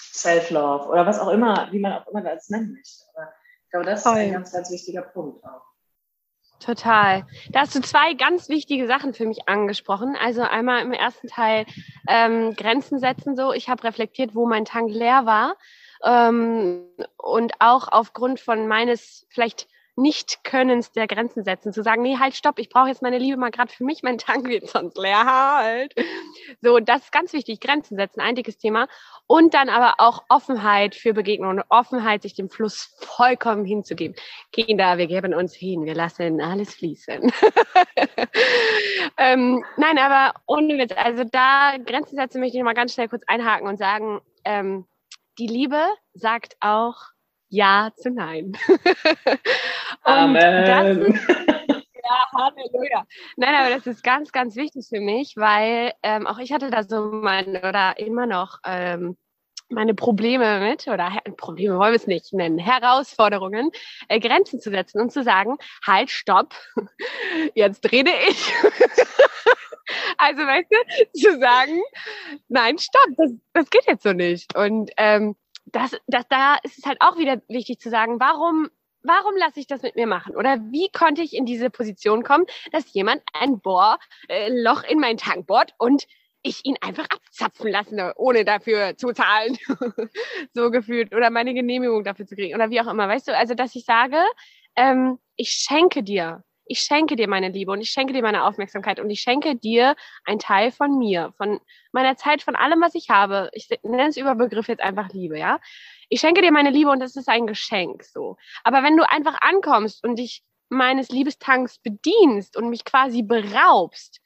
Self-Love oder was auch immer, wie man auch immer das nennen möchte. Aber ich glaube, das Voll. ist ein ganz, ganz wichtiger Punkt auch. Total. Da hast du zwei ganz wichtige Sachen für mich angesprochen. Also einmal im ersten Teil ähm, Grenzen setzen. So, ich habe reflektiert, wo mein Tank leer war ähm, und auch aufgrund von meines vielleicht nicht-Könnens der Grenzen setzen, zu sagen, nee, halt, stopp, ich brauche jetzt meine Liebe mal gerade für mich, mein Tank wird sonst leer halt. So, das ist ganz wichtig, Grenzen setzen, ein dickes Thema. Und dann aber auch Offenheit für Begegnungen, Offenheit, sich dem Fluss vollkommen hinzugeben. Kinder, wir geben uns hin, wir lassen alles fließen. ähm, nein, aber ohne Witz, also da Grenzen setzen möchte ich mal ganz schnell kurz einhaken und sagen, ähm, die Liebe sagt auch, ja zu Nein. Amen. Ist, ja, Halleluja. Nein, aber das ist ganz, ganz wichtig für mich, weil ähm, auch ich hatte da so mein oder immer noch ähm, meine Probleme mit, oder Probleme wollen wir es nicht nennen, Herausforderungen, äh, Grenzen zu setzen und zu sagen, halt, stopp, jetzt rede ich. also, weißt du, zu sagen, nein, stopp, das, das geht jetzt so nicht. Und ähm, das, das, da ist es halt auch wieder wichtig zu sagen, warum, warum lasse ich das mit mir machen? Oder wie konnte ich in diese Position kommen, dass jemand ein Bohrloch äh, in meinen Tank bohrt und ich ihn einfach abzapfen lasse, ohne dafür zu zahlen, so gefühlt, oder meine Genehmigung dafür zu kriegen, oder wie auch immer, weißt du, also dass ich sage, ähm, ich schenke dir ich schenke dir meine Liebe und ich schenke dir meine Aufmerksamkeit und ich schenke dir einen Teil von mir, von meiner Zeit, von allem, was ich habe. Ich nenne es über Begriff jetzt einfach Liebe, ja. Ich schenke dir meine Liebe und das ist ein Geschenk, so. Aber wenn du einfach ankommst und dich meines Liebestanks bedienst und mich quasi beraubst,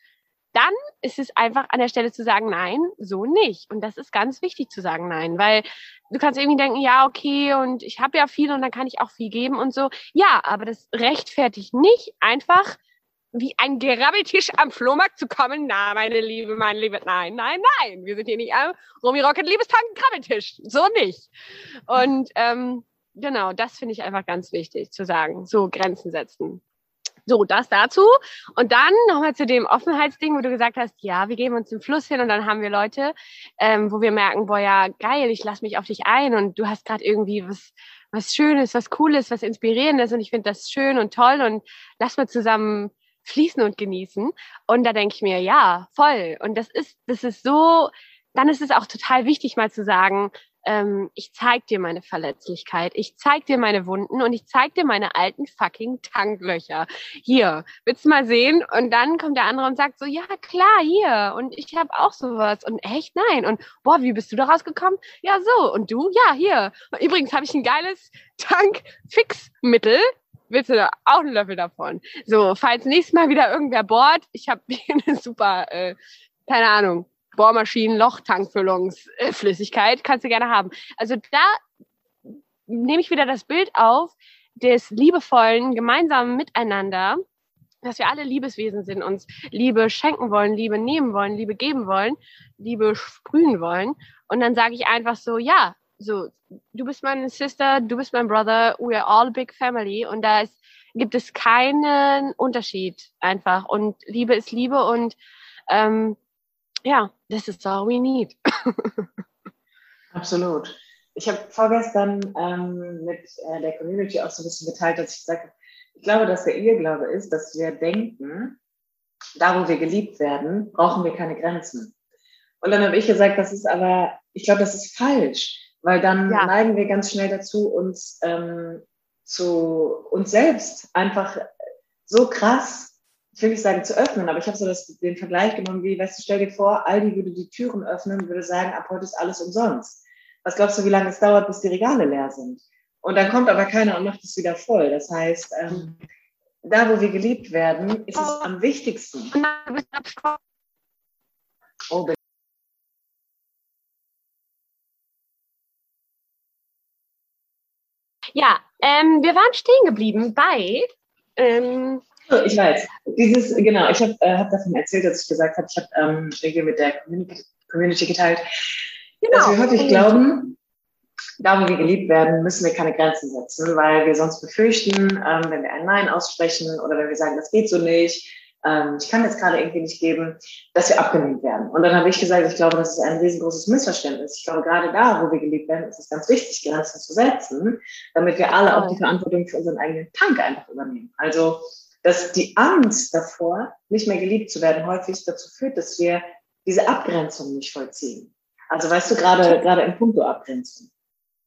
dann ist es einfach an der Stelle zu sagen, nein, so nicht. Und das ist ganz wichtig zu sagen, nein, weil du kannst irgendwie denken, ja, okay, und ich habe ja viel und dann kann ich auch viel geben und so. Ja, aber das rechtfertigt nicht einfach wie ein Gerabbeltisch am Flohmarkt zu kommen. Na, meine Liebe, meine Liebe, nein, nein, nein. Wir sind hier nicht am Romy Rocket Liebestank Grabbeltisch. So nicht. Und ähm, genau, das finde ich einfach ganz wichtig zu sagen. So Grenzen setzen. So, das dazu. Und dann nochmal zu dem Offenheitsding, wo du gesagt hast, ja, wir geben uns den Fluss hin und dann haben wir Leute, ähm, wo wir merken, boah, ja, geil, ich lass mich auf dich ein und du hast gerade irgendwie was, was Schönes, was Cooles, was Inspirierendes und ich finde das schön und toll und lass mal zusammen fließen und genießen. Und da denke ich mir, ja, voll. Und das ist, das ist so, dann ist es auch total wichtig, mal zu sagen, ähm, ich zeig dir meine Verletzlichkeit, ich zeig dir meine Wunden und ich zeig dir meine alten fucking Tanklöcher. Hier, willst du mal sehen? Und dann kommt der andere und sagt so, ja klar, hier. Und ich habe auch sowas. Und echt, nein. Und boah, wie bist du da rausgekommen? Ja, so. Und du? Ja, hier. Übrigens habe ich ein geiles Tankfixmittel. Willst du da auch einen Löffel davon? So, falls nächstes Mal wieder irgendwer bohrt, ich habe eine super, äh, keine Ahnung, Bohrmaschinen, Lochtankfüllungsflüssigkeit, kannst du gerne haben. Also da nehme ich wieder das Bild auf des liebevollen gemeinsamen Miteinander, dass wir alle Liebeswesen sind, uns Liebe schenken wollen, Liebe nehmen wollen, Liebe geben wollen, Liebe sprühen wollen. Und dann sage ich einfach so, ja, so, du bist meine Sister, du bist mein Brother, we are all a big family. Und da ist, gibt es keinen Unterschied einfach. Und Liebe ist Liebe und ähm, ja, this is all we need. Absolut. Ich habe vorgestern ähm, mit äh, der Community auch so ein bisschen geteilt, dass ich habe, ich glaube, dass der Irrglaube ist, dass wir denken, da wo wir geliebt werden, brauchen wir keine Grenzen. Und dann habe ich gesagt, das ist aber, ich glaube, das ist falsch, weil dann ja. neigen wir ganz schnell dazu, uns ähm, zu uns selbst einfach so krass ich will nicht sagen zu öffnen, aber ich habe so das, den Vergleich genommen, wie, weißt du, stell dir vor, Aldi würde die Türen öffnen und würde sagen, ab heute ist alles umsonst. Was glaubst du, wie lange es dauert, bis die Regale leer sind? Und dann kommt aber keiner und macht es wieder voll. Das heißt, ähm, da, wo wir geliebt werden, ist es am wichtigsten. Oh, ja, ähm, wir waren stehen geblieben bei ähm, ich weiß. Dieses, genau, ich habe äh, hab davon erzählt, dass ich gesagt habe, ich habe ähm, mit der Community, Community geteilt, genau. dass wir häufig glauben, da, wo wir geliebt werden, müssen wir keine Grenzen setzen, weil wir sonst befürchten, ähm, wenn wir ein Nein aussprechen oder wenn wir sagen, das geht so nicht, ähm, ich kann jetzt gerade irgendwie nicht geben, dass wir abgelehnt werden. Und dann habe ich gesagt, ich glaube, das ist ein riesengroßes Missverständnis. Ich glaube, gerade da, wo wir geliebt werden, ist es ganz wichtig, Grenzen zu setzen, damit wir alle auch die Verantwortung für unseren eigenen Tank einfach übernehmen. Also, dass die Angst davor, nicht mehr geliebt zu werden, häufig dazu führt, dass wir diese Abgrenzung nicht vollziehen. Also weißt du, gerade, gerade im Punkto Abgrenzung.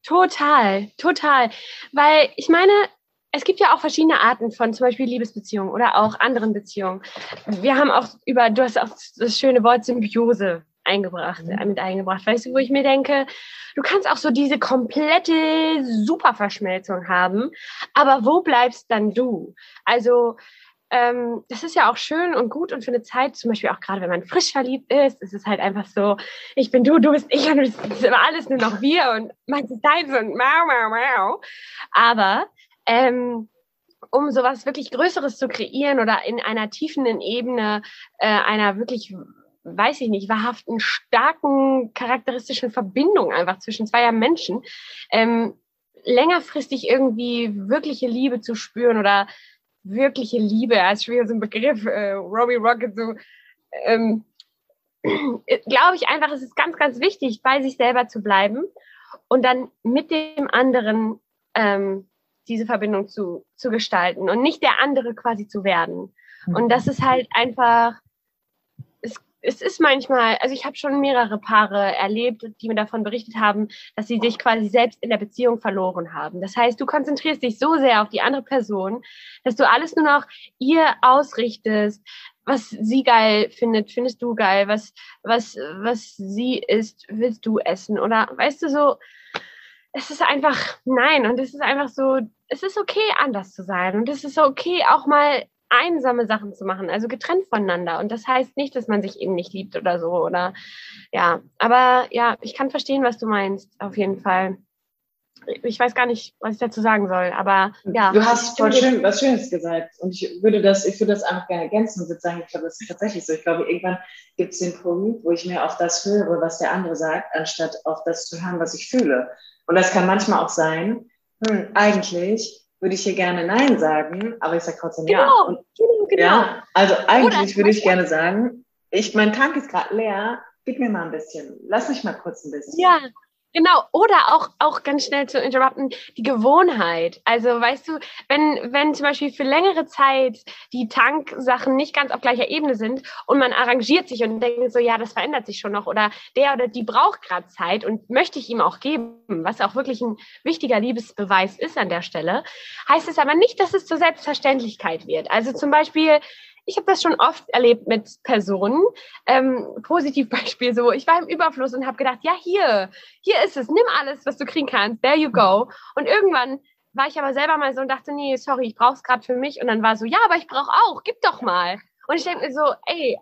Total, total. Weil ich meine, es gibt ja auch verschiedene Arten von zum Beispiel Liebesbeziehungen oder auch anderen Beziehungen. Wir haben auch über, du hast auch das schöne Wort Symbiose eingebracht, mhm. mit eingebracht, weißt du, wo ich mir denke, du kannst auch so diese komplette Superverschmelzung haben, aber wo bleibst dann du? Also ähm, das ist ja auch schön und gut und für eine Zeit, zum Beispiel auch gerade wenn man frisch verliebt ist, ist es halt einfach so, ich bin du, du bist ich und es ist immer alles nur noch wir und meins ist deins und mau, mau, mau. Aber ähm, um sowas wirklich Größeres zu kreieren oder in einer tiefenden Ebene äh, einer wirklich, weiß ich nicht, wahrhaften, starken, charakteristischen Verbindung einfach zwischen zweier Menschen, ähm, längerfristig irgendwie wirkliche Liebe zu spüren oder wirkliche Liebe, als schwer so ein Begriff, äh, Robbie Rocket, so, ähm, glaube ich einfach, es ist ganz, ganz wichtig, bei sich selber zu bleiben und dann mit dem anderen ähm, diese Verbindung zu, zu gestalten und nicht der andere quasi zu werden. Und das ist halt einfach, es, ist manchmal, also ich habe schon mehrere Paare erlebt, die mir davon berichtet haben, dass sie sich quasi selbst in der Beziehung verloren haben. Das heißt, du konzentrierst dich so sehr auf die andere Person, dass du alles nur noch ihr ausrichtest, was sie geil findet, findest du geil, was, was, was sie isst, willst du essen oder weißt du so, es ist einfach nein und es ist einfach so, es ist okay, anders zu sein und es ist okay, auch mal einsame Sachen zu machen, also getrennt voneinander. Und das heißt nicht, dass man sich eben nicht liebt oder so, oder ja. Aber ja, ich kann verstehen, was du meinst, auf jeden Fall. Ich weiß gar nicht, was ich dazu sagen soll, aber ja. Du hast voll schön, was Schönes gesagt. Und ich würde das, ich würde das einfach gerne ergänzen und würde sagen, ich glaube, das ist tatsächlich so. Ich glaube, irgendwann gibt es den Punkt, wo ich mehr auf das höre, was der andere sagt, anstatt auf das zu hören, was ich fühle. Und das kann manchmal auch sein, hm, eigentlich würde ich hier gerne Nein sagen, aber ich sage trotzdem genau, Ja. Und, genau, genau. Ja, also eigentlich würde ich gerne sagen, ich, mein Tank ist gerade leer, gib mir mal ein bisschen, lass mich mal kurz ein bisschen. Ja, Genau, oder auch, auch ganz schnell zu interrupten, die Gewohnheit. Also weißt du, wenn, wenn zum Beispiel für längere Zeit die Tanksachen nicht ganz auf gleicher Ebene sind und man arrangiert sich und denkt so, ja, das verändert sich schon noch oder der oder die braucht gerade Zeit und möchte ich ihm auch geben, was auch wirklich ein wichtiger Liebesbeweis ist an der Stelle, heißt es aber nicht, dass es zur Selbstverständlichkeit wird. Also zum Beispiel, ich habe das schon oft erlebt mit Personen. Ähm, Positivbeispiel so, ich war im Überfluss und habe gedacht, ja, hier, hier ist es, nimm alles, was du kriegen kannst, there you go. Und irgendwann war ich aber selber mal so und dachte, nee, sorry, ich brauche es gerade für mich. Und dann war so, ja, aber ich brauche auch, gib doch mal. Und ich denke mir so, ey,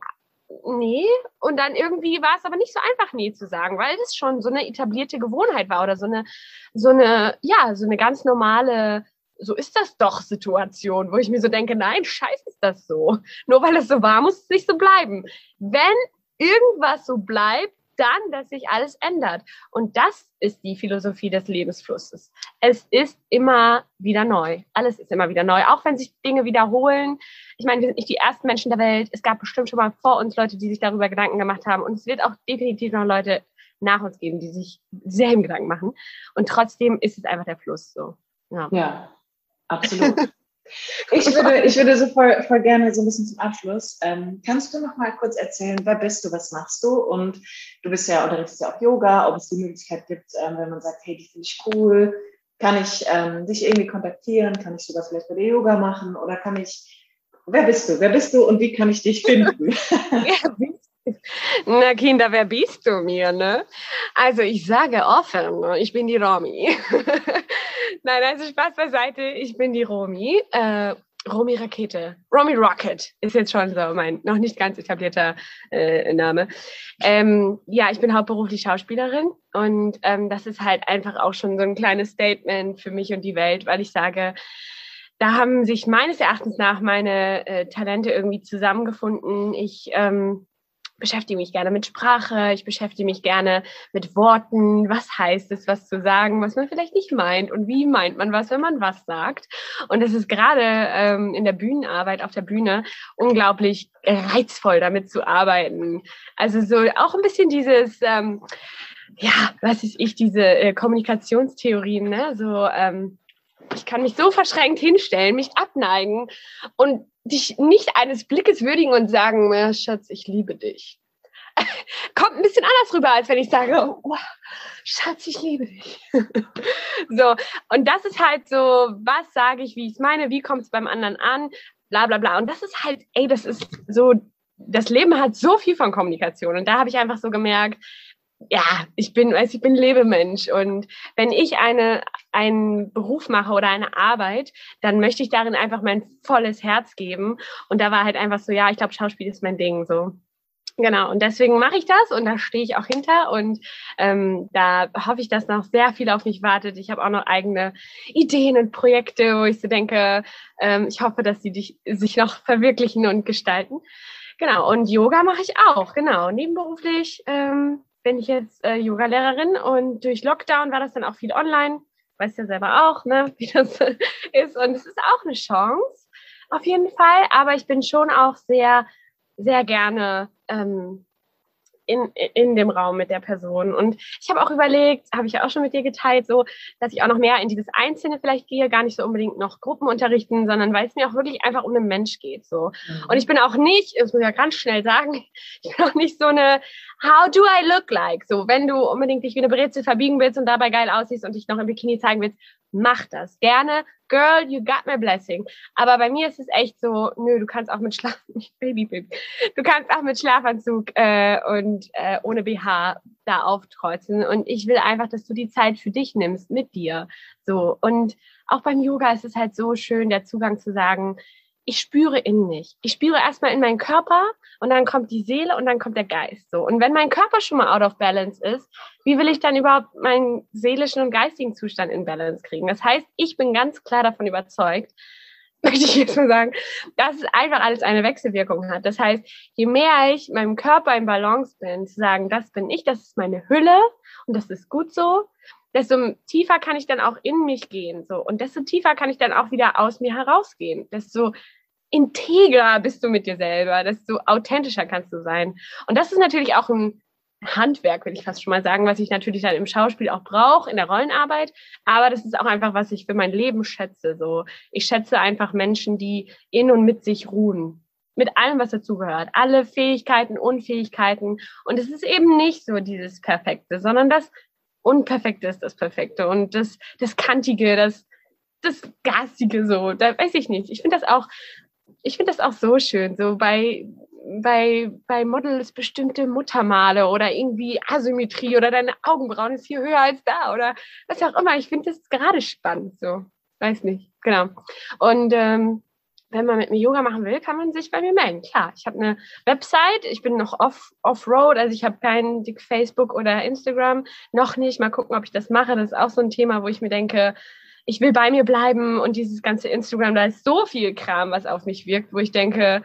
nee. Und dann irgendwie war es aber nicht so einfach, nee zu sagen, weil das schon so eine etablierte Gewohnheit war oder so eine, so eine, ja, so eine ganz normale so ist das doch Situation, wo ich mir so denke, nein, scheiße ist das so. Nur weil es so war, muss es nicht so bleiben. Wenn irgendwas so bleibt, dann, dass sich alles ändert. Und das ist die Philosophie des Lebensflusses. Es ist immer wieder neu. Alles ist immer wieder neu. Auch wenn sich Dinge wiederholen. Ich meine, wir sind nicht die ersten Menschen der Welt. Es gab bestimmt schon mal vor uns Leute, die sich darüber Gedanken gemacht haben. Und es wird auch definitiv noch Leute nach uns geben, die sich selben Gedanken machen. Und trotzdem ist es einfach der Fluss so. Ja. ja. Absolut. Ich würde, ich würde so voll, voll gerne so ein bisschen zum Abschluss. Ähm, kannst du noch mal kurz erzählen, wer bist du, was machst du? Und du bist ja unterrichtest ja auch Yoga, ob es die Möglichkeit gibt, ähm, wenn man sagt, hey, die finde ich cool, kann ich ähm, dich irgendwie kontaktieren? Kann ich sogar vielleicht bei dir Yoga machen? Oder kann ich, wer bist du? Wer bist du und wie kann ich dich finden? Na Kinder, wer bist du mir, ne? Also ich sage offen, ich bin die Romy. Nein, also Spaß beiseite, ich bin die Romy. Äh, Romy Rakete. Romy Rocket ist jetzt schon so mein noch nicht ganz etablierter äh, Name. Ähm, ja, ich bin hauptberuflich Schauspielerin und ähm, das ist halt einfach auch schon so ein kleines Statement für mich und die Welt, weil ich sage, da haben sich meines Erachtens nach meine äh, Talente irgendwie zusammengefunden. Ich ähm, beschäftige mich gerne mit Sprache, ich beschäftige mich gerne mit Worten. Was heißt es, was zu sagen, was man vielleicht nicht meint und wie meint man was, wenn man was sagt. Und es ist gerade ähm, in der Bühnenarbeit auf der Bühne unglaublich reizvoll, damit zu arbeiten. Also so auch ein bisschen dieses, ähm, ja, was ist ich, diese äh, Kommunikationstheorien, ne? so ähm, ich kann mich so verschränkt hinstellen, mich abneigen und dich nicht eines Blickes würdigen und sagen, ja, Schatz, ich liebe dich. Kommt ein bisschen anders rüber, als wenn ich sage, oh, Schatz, ich liebe dich. so, und das ist halt so, was sage ich, wie ich es meine, wie kommt es beim anderen an, bla bla bla. Und das ist halt, ey, das ist so, das Leben hat so viel von Kommunikation. Und da habe ich einfach so gemerkt, ja, ich bin, weiß, ich bin Lebemensch und wenn ich eine, einen Beruf mache oder eine Arbeit, dann möchte ich darin einfach mein volles Herz geben. Und da war halt einfach so, ja, ich glaube, Schauspiel ist mein Ding, so. Genau, und deswegen mache ich das und da stehe ich auch hinter und ähm, da hoffe ich, dass noch sehr viel auf mich wartet. Ich habe auch noch eigene Ideen und Projekte, wo ich so denke, ähm, ich hoffe, dass sie dich, sich noch verwirklichen und gestalten. Genau, und Yoga mache ich auch, genau, nebenberuflich. Ähm, bin ich jetzt äh, Yoga-Lehrerin und durch Lockdown war das dann auch viel online. Weißt ja selber auch, ne, wie das ist. Und es ist auch eine Chance, auf jeden Fall. Aber ich bin schon auch sehr, sehr gerne ähm, in, in dem Raum mit der Person. Und ich habe auch überlegt, habe ich ja auch schon mit dir geteilt, so, dass ich auch noch mehr in dieses Einzelne vielleicht gehe, gar nicht so unbedingt noch Gruppen unterrichten, sondern weil es mir auch wirklich einfach um den Mensch geht. So. Mhm. Und ich bin auch nicht, das muss ich ja ganz schnell sagen, ich bin auch nicht so eine How do I look like? So, wenn du unbedingt dich wie eine Brezel verbiegen willst und dabei geil aussiehst und dich noch im Bikini zeigen willst, mach das. Gerne. Girl, you got my blessing. Aber bei mir ist es echt so, nö, du kannst auch mit Schlaf, Baby, Baby, du kannst auch mit Schlafanzug äh, und äh, ohne BH da aufkreuzen. Und ich will einfach, dass du die Zeit für dich nimmst, mit dir. So. Und auch beim Yoga ist es halt so schön, der Zugang zu sagen, ich spüre in mich. Ich spüre erstmal in meinen Körper und dann kommt die Seele und dann kommt der Geist. So. Und wenn mein Körper schon mal out of balance ist, wie will ich dann überhaupt meinen seelischen und geistigen Zustand in Balance kriegen? Das heißt, ich bin ganz klar davon überzeugt, möchte ich jetzt mal sagen, dass es einfach alles eine Wechselwirkung hat. Das heißt, je mehr ich meinem Körper in Balance bin, zu sagen, das bin ich, das ist meine Hülle und das ist gut so, desto tiefer kann ich dann auch in mich gehen. So. Und desto tiefer kann ich dann auch wieder aus mir herausgehen. Desto integrer bist du mit dir selber, desto authentischer kannst du sein. Und das ist natürlich auch ein Handwerk, will ich fast schon mal sagen, was ich natürlich dann im Schauspiel auch brauche, in der Rollenarbeit. Aber das ist auch einfach, was ich für mein Leben schätze. So, ich schätze einfach Menschen, die in und mit sich ruhen. Mit allem, was dazugehört. Alle Fähigkeiten, Unfähigkeiten. Und es ist eben nicht so dieses Perfekte, sondern das Unperfekte ist das Perfekte und das, das Kantige, das, das Garstige so. Da weiß ich nicht. Ich finde das auch, ich finde das auch so schön. So bei, bei, bei Models bestimmte Muttermale oder irgendwie Asymmetrie oder deine Augenbrauen ist hier höher als da oder was auch immer. Ich finde das gerade spannend. So. Weiß nicht. Genau. Und ähm, wenn man mit mir Yoga machen will, kann man sich bei mir melden. Klar, ich habe eine Website, ich bin noch off, off-road, also ich habe kein Facebook oder Instagram, noch nicht. Mal gucken, ob ich das mache. Das ist auch so ein Thema, wo ich mir denke, ich will bei mir bleiben und dieses ganze Instagram, da ist so viel Kram, was auf mich wirkt, wo ich denke,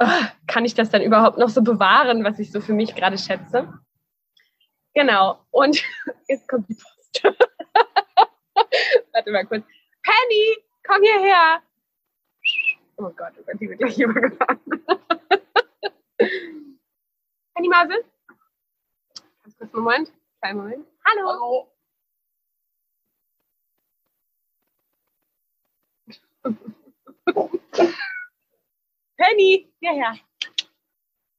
oh, kann ich das dann überhaupt noch so bewahren, was ich so für mich gerade schätze? Genau. Und jetzt kommt die Post. Warte mal kurz. Penny, komm hierher. Oh Gott, oh Gott, die wird gleich übergefahren. Penny Mause? Ganz kurz, Moment. Kleinen Moment. Hallo. Hallo. Penny, hierher.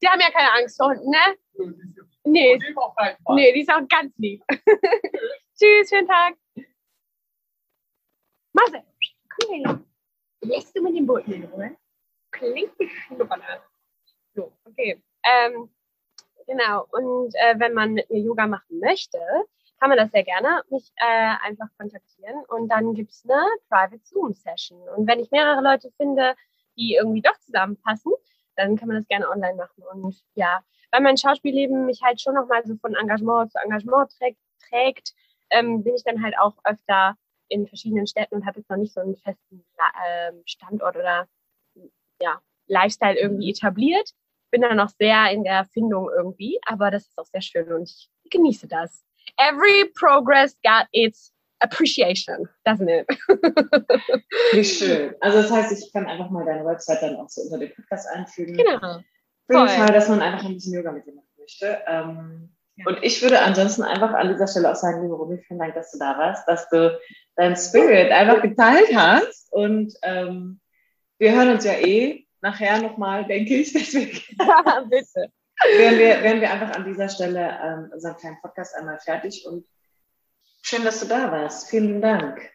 Die haben ja keine Angst vor Hunden, ne? Nee. Nee, die ist auch ganz lieb. Tschüss, schönen Tag. Mase, komm her. Lässt du mit dem Boot hin, oder? Klingt wie Schnupperne. So, okay. Ähm, genau. Und äh, wenn man mit mir Yoga machen möchte, kann man das sehr gerne mich äh, einfach kontaktieren und dann gibt es eine Private Zoom Session. Und wenn ich mehrere Leute finde, die irgendwie doch zusammenpassen, dann kann man das gerne online machen. Und ja, weil mein Schauspielleben mich halt schon nochmal so von Engagement zu Engagement trägt, trägt ähm, bin ich dann halt auch öfter in verschiedenen Städten und habe jetzt noch nicht so einen festen äh, Standort oder ja, Lifestyle irgendwie etabliert. bin da noch sehr in der Findung irgendwie, aber das ist auch sehr schön und ich genieße das. Every progress got its appreciation, doesn't it? Wie schön. Also das heißt, ich kann einfach mal deine Website dann auch so unter den Podcast einfügen. Genau. Für den Fall, dass man einfach ein bisschen Yoga mit dir machen möchte. Ähm. Und ich würde ansonsten einfach an dieser Stelle auch sagen, liebe Romy, vielen Dank, dass du da warst, dass du dein Spirit einfach geteilt hast. Und ähm, wir hören uns ja eh nachher nochmal, denke ich. Deswegen Bitte. Wären wir, wären wir einfach an dieser Stelle ähm, unseren kleinen Podcast einmal fertig und schön, dass du da warst. Vielen Dank.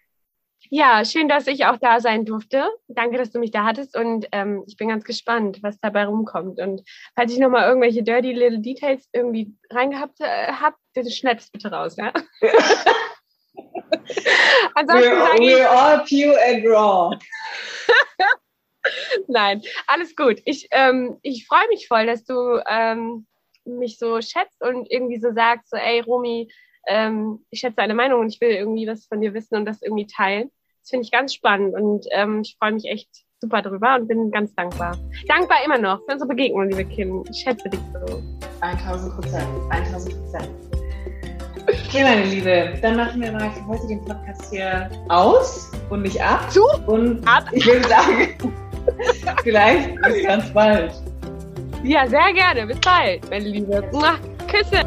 Ja, schön, dass ich auch da sein durfte. Danke, dass du mich da hattest und ähm, ich bin ganz gespannt, was dabei rumkommt. Und falls ich nochmal irgendwelche dirty little details irgendwie reingehabt äh, habe, bitte schneid's bitte raus, ja? Ansonsten we're, we're all pure and raw. Nein, alles gut. Ich, ähm, ich freue mich voll, dass du ähm, mich so schätzt und irgendwie so sagst, so, ey, Romy, ähm, ich schätze deine Meinung und ich will irgendwie was von dir wissen und das irgendwie teilen. Das finde ich ganz spannend und ähm, ich freue mich echt super drüber und bin ganz dankbar. Dankbar immer noch für unsere Begegnung, liebe Kim. Ich schätze dich so. 1000 Prozent. 1000 Prozent. Okay, meine Liebe, dann machen wir mal für heute den Podcast hier aus und nicht ab. Zu? Und ab. ich würde sagen, vielleicht bis ganz bald. Ja, sehr gerne. Bis bald, meine Liebe. Küsse.